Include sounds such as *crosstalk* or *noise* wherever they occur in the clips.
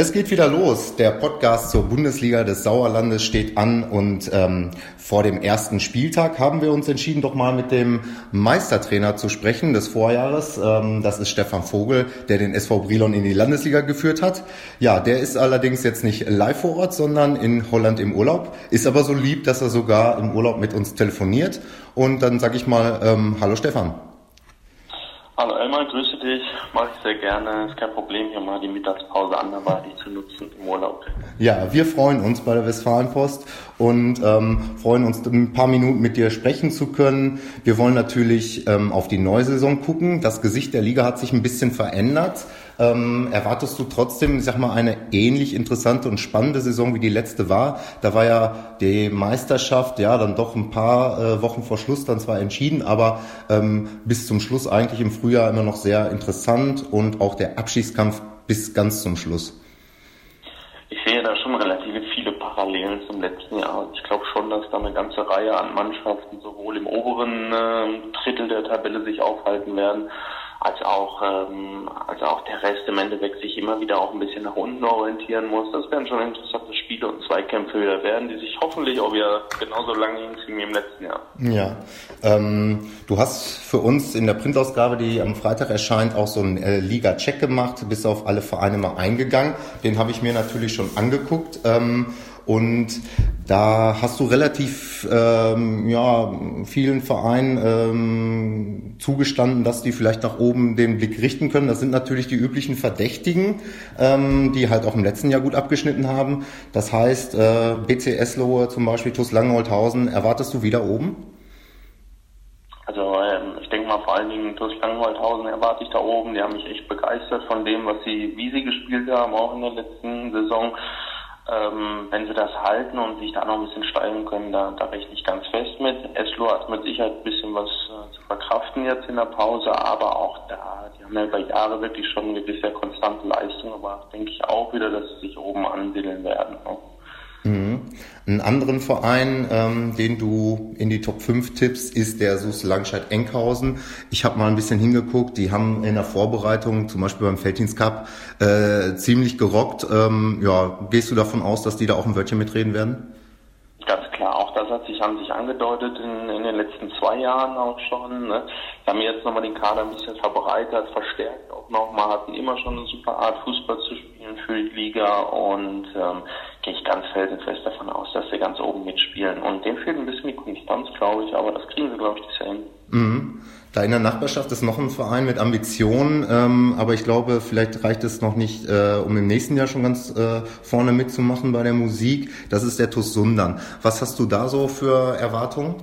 Es geht wieder los. Der Podcast zur Bundesliga des Sauerlandes steht an und ähm, vor dem ersten Spieltag haben wir uns entschieden, doch mal mit dem Meistertrainer zu sprechen des Vorjahres. Ähm, das ist Stefan Vogel, der den SV Brilon in die Landesliga geführt hat. Ja, der ist allerdings jetzt nicht live vor Ort, sondern in Holland im Urlaub. Ist aber so lieb, dass er sogar im Urlaub mit uns telefoniert. Und dann sage ich mal, ähm, hallo Stefan. Hallo Elmar, grüße dich. Mache ich sehr gerne. Ist kein Problem, hier mal die Mittagspause anderweitig zu nutzen im Urlaub. Ja, wir freuen uns bei der Westfalenpost und ähm, freuen uns, ein paar Minuten mit dir sprechen zu können. Wir wollen natürlich ähm, auf die neue Saison gucken. Das Gesicht der Liga hat sich ein bisschen verändert. Ähm, erwartest du trotzdem, ich sag mal, eine ähnlich interessante und spannende Saison wie die letzte war? Da war ja die Meisterschaft ja dann doch ein paar äh, Wochen vor Schluss dann zwar entschieden, aber ähm, bis zum Schluss eigentlich im Frühjahr immer noch sehr interessant und auch der Abschiedskampf bis ganz zum Schluss. Ich sehe da schon relativ viele Parallelen zum letzten Jahr. Ich glaube schon, dass da eine ganze Reihe an Mannschaften sowohl im oberen äh, Drittel der Tabelle sich aufhalten werden, als auch, ähm, als auch der Rest im Endeffekt sich immer wieder auch ein bisschen nach unten orientieren muss. Das werden schon interessante Spiele und Zweikämpfe wieder werden, die sich hoffentlich auch wieder genauso lange hinziehen wie im letzten Jahr. Ja, ähm, du hast für uns in der Printausgabe, die am Freitag erscheint, auch so einen äh, Liga-Check gemacht, bist auf alle Vereine mal eingegangen. Den habe ich mir natürlich schon angeguckt. Ähm, und da hast du relativ ähm, ja, vielen Vereinen ähm, zugestanden, dass die vielleicht nach oben den Blick richten können. Das sind natürlich die üblichen Verdächtigen, ähm, die halt auch im letzten Jahr gut abgeschnitten haben. Das heißt, äh, BC Eslohe zum Beispiel, TuS Langenholthausen, erwartest du wieder oben? Also ähm, ich denke mal vor allen Dingen TuS Langenholthausen erwarte ich da oben. Die haben mich echt begeistert von dem, was sie, wie sie gespielt haben, auch in der letzten Saison. Ähm, wenn sie das halten und sich da noch ein bisschen steigern können, da, da rechne ich ganz fest mit. Eslo hat mit Sicherheit ein bisschen was äh, zu verkraften jetzt in der Pause, aber auch da, die haben ja über Jahre wirklich schon wirklich sehr konstante Leistung, aber denke ich auch wieder, dass sie sich oben ansiedeln werden. Ne? Mhm. Einen anderen Verein, ähm, den du in die Top 5 tippst, ist der SUS Langscheid-Enkhausen. Ich habe mal ein bisschen hingeguckt, die haben in der Vorbereitung, zum Beispiel beim Felddienst Cup, äh, ziemlich gerockt. Ähm, ja, gehst du davon aus, dass die da auch ein Wörtchen mitreden werden? Ganz klar, auch das hat sich, haben sich angedeutet in, in den letzten zwei Jahren auch schon. Ne? Wir haben jetzt nochmal den Kader ein bisschen verbreitert, verstärkt auch nochmal, hatten immer schon eine super Art Fußball zu spielen für die Liga und ähm, gehe ich ganz felsenfest davon aus, dass sie ganz oben mitspielen. Und denen fehlt ein bisschen die Konstanz, glaube ich, aber das kriegen sie, glaube ich, Jahr hin. Mhm. Da in der Nachbarschaft ist noch ein Verein mit Ambitionen, ähm, aber ich glaube, vielleicht reicht es noch nicht, äh, um im nächsten Jahr schon ganz äh, vorne mitzumachen bei der Musik. Das ist der TuS Sundern. Was hast du da so für Erwartungen?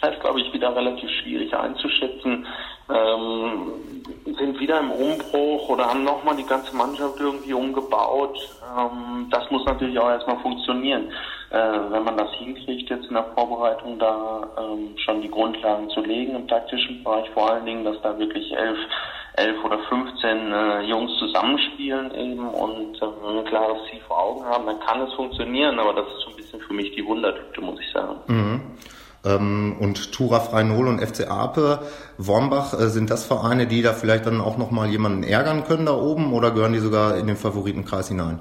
Das ist, glaube ich, wieder relativ schwierig einzuschätzen. Ähm, wieder im Umbruch oder haben nochmal die ganze Mannschaft irgendwie umgebaut. Ähm, das muss natürlich auch erstmal funktionieren. Äh, wenn man das hinkriegt, jetzt in der Vorbereitung da ähm, schon die Grundlagen zu legen im taktischen Bereich, vor allen Dingen, dass da wirklich elf, elf oder 15 äh, Jungs zusammenspielen eben und äh, ein klares Ziel vor Augen haben, dann kann es funktionieren, aber das ist so ein bisschen für mich die Wundertüte, muss ich sagen. Mhm. Ähm, und Tura Freinol und FC Ape, Wormbach, äh, sind das Vereine, die da vielleicht dann auch nochmal jemanden ärgern können da oben oder gehören die sogar in den Favoritenkreis hinein?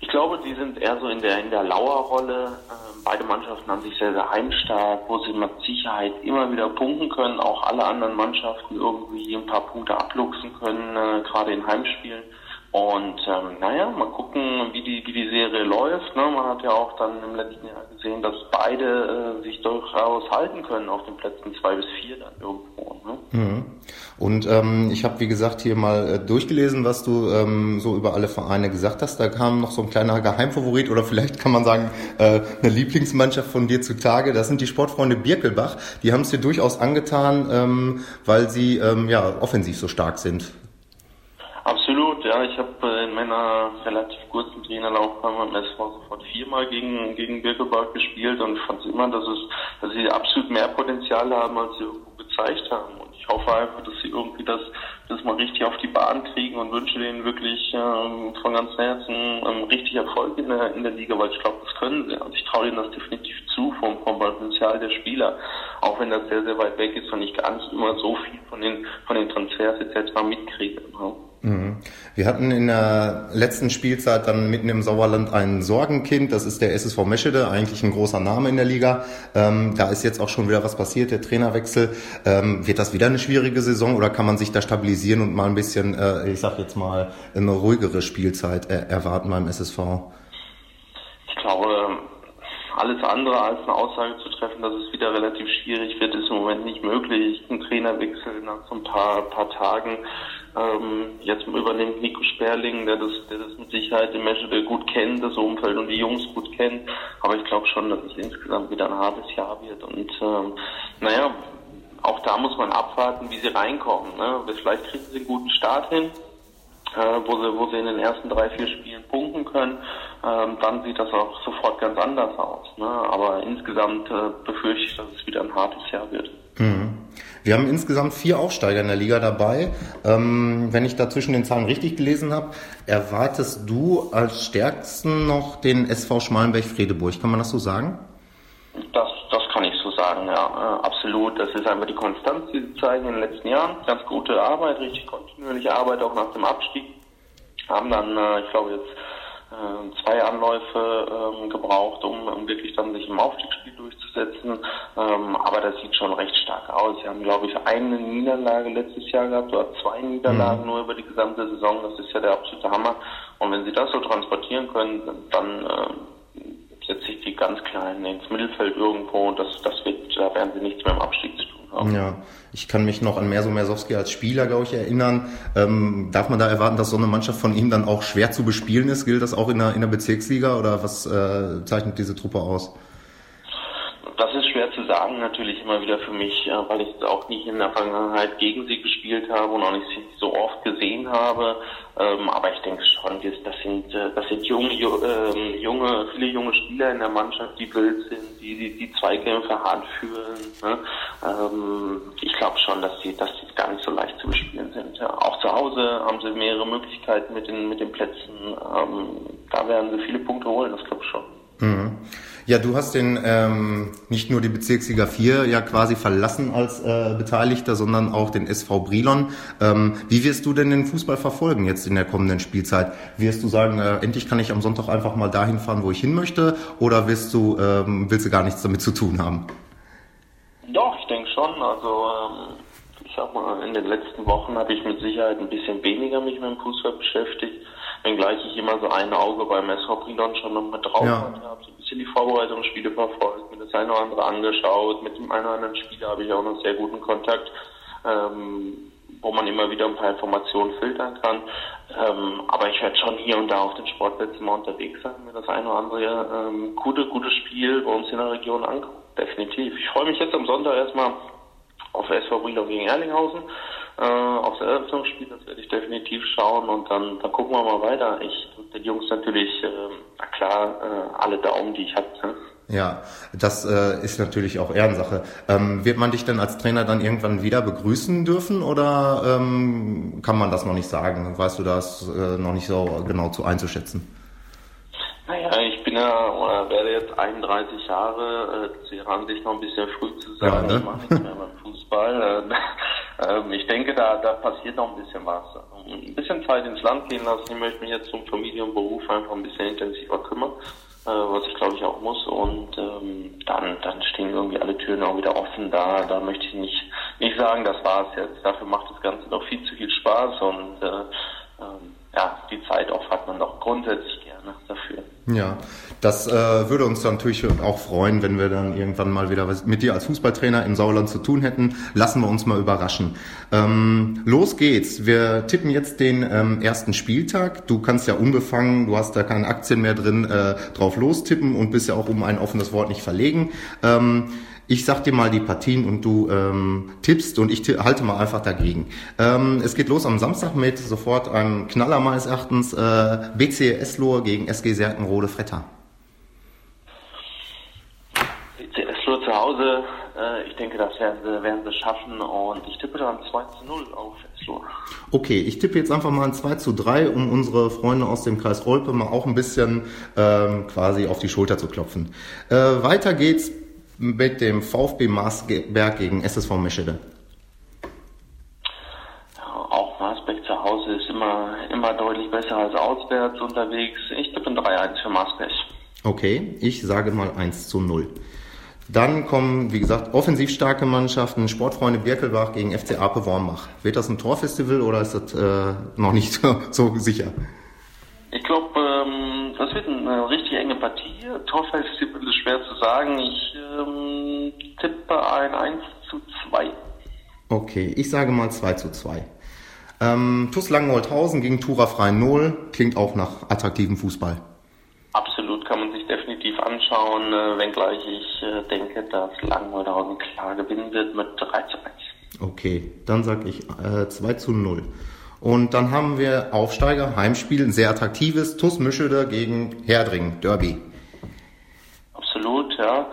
Ich glaube, die sind eher so in der, in der Lauerrolle. Ähm, beide Mannschaften haben sich sehr, sehr heimstark, wo sie mit Sicherheit immer wieder punkten können, auch alle anderen Mannschaften irgendwie ein paar Punkte abluchsen können, äh, gerade in Heimspielen. Und ähm, naja, mal gucken, wie die, wie die Serie läuft. Ne? Man hat ja auch dann im letzten Jahr gesehen, dass beide äh, sich durchaus halten können auf den Plätzen zwei bis vier dann irgendwo. Ne? Mhm. Und ähm, ich habe, wie gesagt, hier mal äh, durchgelesen, was du ähm, so über alle Vereine gesagt hast. Da kam noch so ein kleiner Geheimfavorit oder vielleicht kann man sagen, äh, eine Lieblingsmannschaft von dir zutage. Das sind die Sportfreunde Birkelbach. Die haben es dir durchaus angetan, ähm, weil sie ähm, ja offensiv so stark sind. Ja. Ich habe äh, in meiner relativ kurzen Trainerlaufbahn beim SV sofort viermal gegen, gegen Birkelbach gespielt und fand immer, dass es, dass sie absolut mehr Potenzial haben, als sie irgendwo gezeigt haben. Und ich hoffe einfach, dass sie irgendwie das, das mal richtig auf die Bahn kriegen und wünsche denen wirklich ähm, von ganzem Herzen ähm, richtig Erfolg in der, in der Liga, weil ich glaube, das können sie. Also ich traue ihnen das definitiv zu vom, vom Potenzial der Spieler, auch wenn das sehr, sehr weit weg ist und ich gar nicht immer so viel von den, von den Transfers etc. mitkriege. Ne? Mhm. Wir hatten in der letzten Spielzeit dann mitten im Sauerland ein Sorgenkind, das ist der SSV Meschede, eigentlich ein großer Name in der Liga. Ähm, da ist jetzt auch schon wieder was passiert, der Trainerwechsel. Ähm, wird das wieder eine schwierige Saison oder kann man sich da stabilisieren und mal ein bisschen, äh, ich sag jetzt mal, eine ruhigere Spielzeit äh, erwarten beim SSV? Ich glaube, alles andere als eine Aussage zu treffen, dass es wieder relativ schwierig wird, ist im Moment nicht möglich. Ein Trainerwechsel nach so ein paar, paar Tagen. Ähm, jetzt übernimmt Nico Sperling, der das, der das mit Sicherheit im Meschede gut kennt, das Umfeld und die Jungs gut kennt. Aber ich glaube schon, dass es insgesamt wieder ein hartes Jahr wird. Und ähm, naja, auch da muss man abwarten, wie sie reinkommen. Ne? Vielleicht kriegen sie einen guten Start hin äh, wo, sie, wo sie in den ersten drei, vier Spielen punkten können, ähm, dann sieht das auch sofort ganz anders aus. Ne? Aber insgesamt äh, befürchte ich, dass es wieder ein hartes Jahr wird. Mhm. Wir haben insgesamt vier Aufsteiger in der Liga dabei. Ähm, wenn ich da zwischen den Zahlen richtig gelesen habe, erwartest du als stärksten noch den SV Schmalenberg-Fredeburg. Kann man das so sagen? Das, das kann ich so sagen, ja, äh, absolut. Das ist einfach die Konstanz, die sie zeigen in den letzten Jahren. Ganz gute Arbeit, richtig kontinuierliche Arbeit auch nach dem Abstieg. Haben dann, äh, ich glaube jetzt, zwei Anläufe ähm, gebraucht, um, um wirklich dann sich im Aufstiegsspiel durchzusetzen. Ähm, aber das sieht schon recht stark aus. Sie haben, glaube ich, eine Niederlage letztes Jahr gehabt oder zwei Niederlagen mhm. nur über die gesamte Saison. Das ist ja der absolute Hammer. Und wenn sie das so transportieren können, dann äh, setze ich die ganz Kleinen ins Mittelfeld irgendwo und das, das wird, da werden sie nichts mehr im Abstieg Ja, ich kann mich noch an Merso Mersowski als Spieler, glaube ich, erinnern. Ähm, darf man da erwarten, dass so eine Mannschaft von ihm dann auch schwer zu bespielen ist? Gilt das auch in der, in der Bezirksliga oder was äh, zeichnet diese Truppe aus? Schwer zu sagen, natürlich immer wieder für mich, weil ich auch nicht in der Vergangenheit gegen sie gespielt habe und auch nicht so oft gesehen habe. Ähm, aber ich denke schon, das sind, äh, das sind junge, ähm, junge, viele junge Spieler in der Mannschaft, die wild sind, die die, die Zweikämpfe hart führen. Ne? Ähm, ich glaube schon, dass die, dass die gar nicht so leicht zu bespielen sind. Auch zu Hause haben sie mehrere Möglichkeiten mit den, mit den Plätzen. da werden sie viele Punkte holen, das glaube ich schon. Mhm. Ja, du hast den ähm, nicht nur die Bezirksliga 4 ja quasi verlassen als äh, Beteiligter, sondern auch den SV Brilon. Ähm, wie wirst du denn den Fußball verfolgen jetzt in der kommenden Spielzeit? Wirst du sagen, äh, endlich kann ich am Sonntag einfach mal dahin fahren, wo ich hin möchte, oder wirst du ähm, willst du gar nichts damit zu tun haben? Doch, ich denke schon. Also ähm, ich sag mal, in den letzten Wochen habe ich mit Sicherheit ein bisschen weniger mich mit dem Fußball beschäftigt wenngleich ich immer so ein Auge beim SV Brilon schon noch mit drauf ja. hatte, habe so ein bisschen die Vorbereitungsspiele verfolgt, mir das eine oder andere angeschaut, mit dem einen oder anderen Spieler habe ich auch noch sehr guten Kontakt, ähm, wo man immer wieder ein paar Informationen filtern kann. Ähm, aber ich werde schon hier und da auf den Sportplätzen mal unterwegs sein, mir das eine oder andere ähm, gute, gute Spiel bei uns in der Region angucken. Definitiv. Ich freue mich jetzt am Sonntag erstmal auf SV Brilon gegen Erlinghausen äh, aufs Eröffnungsspiel, das werde ich definitiv schauen und dann, dann gucken wir mal weiter. Ich den Jungs natürlich, äh, na klar, äh, alle Daumen, die ich habe. Ne? Ja, das äh, ist natürlich auch Ehrensache. Ähm, wird man dich denn als Trainer dann irgendwann wieder begrüßen dürfen oder ähm, kann man das noch nicht sagen? Weißt du das äh, noch nicht so genau zu einzuschätzen? Naja, ich bin ja oder werde jetzt 31 Jahre, äh, zu ihrer Ansicht noch ein bisschen früh zu sagen, ja, ne? ich mache nichts mehr beim Fußball. Äh, ähm, ich denke, da, da passiert noch ein bisschen was. Ein bisschen Zeit ins Land gehen lassen. Ich möchte mich jetzt zum Familienberuf einfach ein bisschen intensiver kümmern, äh, was ich glaube ich auch muss. Und ähm, dann, dann stehen irgendwie alle Türen auch wieder offen. Da, da möchte ich nicht, nicht sagen, das war's jetzt. Dafür macht das Ganze noch viel zu viel Spaß und äh, ähm, ja, die Zeit auch hat man doch grundsätzlich. Ja, das äh, würde uns natürlich auch freuen, wenn wir dann irgendwann mal wieder was mit dir als Fußballtrainer in Sauerland zu tun hätten. Lassen wir uns mal überraschen. Ähm, los geht's. Wir tippen jetzt den ähm, ersten Spieltag. Du kannst ja unbefangen, du hast da keine Aktien mehr drin, äh, drauf lostippen und bist ja auch um ein offenes Wort nicht verlegen. Ähm, ich sag dir mal die Partien und du ähm, tippst und ich halte mal einfach dagegen. Ähm, es geht los am Samstag mit sofort einem Knaller meines Erachtens äh, BC Eslohr gegen SG Serkenrode Fretter. BC Eslohr zu Hause, äh, ich denke, das werden sie, werden sie schaffen und ich tippe dann 2 zu 0 auf Eslohr. Okay, ich tippe jetzt einfach mal ein 2 zu 3, um unsere Freunde aus dem Kreis Rolpe mal auch ein bisschen ähm, quasi auf die Schulter zu klopfen. Äh, weiter geht's mit dem VfB Marsberg gegen SSV Meschede? Auch Marsberg zu Hause ist immer, immer deutlich besser als auswärts unterwegs. Ich tippe ein 3-1 für Marsberg. Okay, ich sage mal 1 zu 0. Dann kommen, wie gesagt, offensiv starke Mannschaften, Sportfreunde Birkelbach gegen FC Ape Wormbach. Wird das ein Torfestival oder ist das äh, noch nicht *laughs* so, so sicher? Ich glaube, ähm, das wird eine richtig enge Partie. Torfestival ist schwer zu sagen. Ich ähm, tippe ein 1 zu 2. Okay, ich sage mal 2 zu 2. Ähm, TuS Langenholthausen gegen Tura Freien 0 klingt auch nach attraktivem Fußball. Absolut, kann man sich definitiv anschauen, äh, wenngleich ich äh, denke, dass Langenholthausen klar gewinnen wird mit 3 zu 1. Okay, dann sage ich äh, 2 zu 0. Und dann haben wir Aufsteiger, Heimspiel, ein sehr attraktives, TuS Mischede gegen Herdring, Derby. Absolut, ja.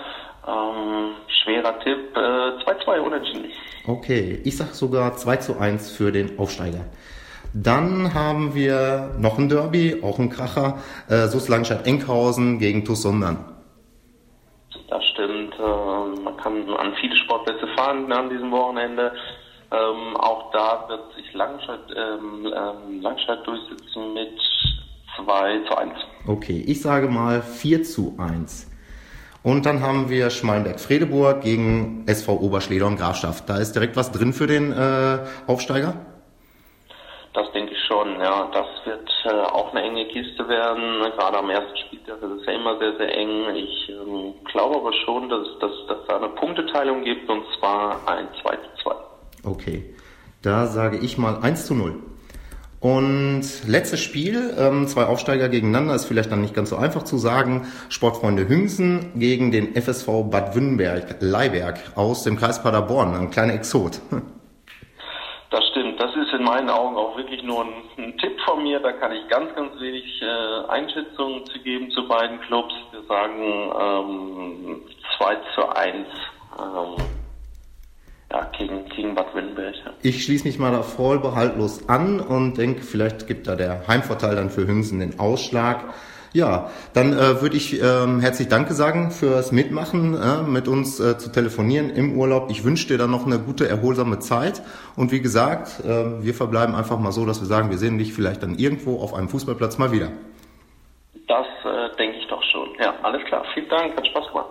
Ähm, schwerer Tipp, äh, 2-2 unentschieden. Okay, ich sag sogar 2 zu 1 für den Aufsteiger. Dann haben wir noch ein Derby, auch ein Kracher, äh, SUS Langstadt-Enkhausen gegen TuS Sundern. Das stimmt, äh, man kann an viele Sportplätze fahren an diesem Wochenende. Ähm, auch da wird sich Langstadt, ähm, ähm, Langstadt durchsetzen mit 2 zu 1. Okay, ich sage mal 4 zu 1. Und dann haben wir Schmalenberg-Fredeburg gegen SV Oberschleder und Grafschaft. Da ist direkt was drin für den äh, Aufsteiger? Das denke ich schon, ja. Das wird äh, auch eine enge Kiste werden. Gerade am ersten Spieltag ist es ja immer sehr, sehr eng. Ich ähm, glaube aber schon, dass es dass, da eine Punkteteilung gibt und zwar ein 2 zu 2. Okay, da sage ich mal 1 zu 0. Und letztes Spiel, ähm, zwei Aufsteiger gegeneinander, ist vielleicht dann nicht ganz so einfach zu sagen. Sportfreunde Hüngsen gegen den FSV Bad Wünnberg, Leiberg aus dem Kreis Paderborn, ein kleiner Exot. *laughs* Das stimmt, das ist in meinen Augen auch wirklich nur ein, ein Tipp von mir. Da kann ich ganz, ganz wenig äh, Einschätzungen zu geben zu beiden Clubs. Wir sagen ähm, 2 zu 1. Ähm, ja, gegen, gegen Bad Wünnberg. Ja. Ich schließe mich mal da voll behaltlos an und denke, vielleicht gibt da der Heimvorteil dann für Hüngsen den Ausschlag. Ja, dann äh, würde ich ähm, herzlich Danke sagen fürs Mitmachen, äh, mit uns äh, zu telefonieren im Urlaub. Ich wünsche dir dann noch eine gute, erholsame Zeit. Und wie gesagt, äh, wir verbleiben einfach mal so, dass wir sagen, wir sehen dich vielleicht dann irgendwo auf einem Fußballplatz mal wieder. Das äh, denke ich doch schon. Ja, alles klar. Vielen Dank, hat Spaß gemacht.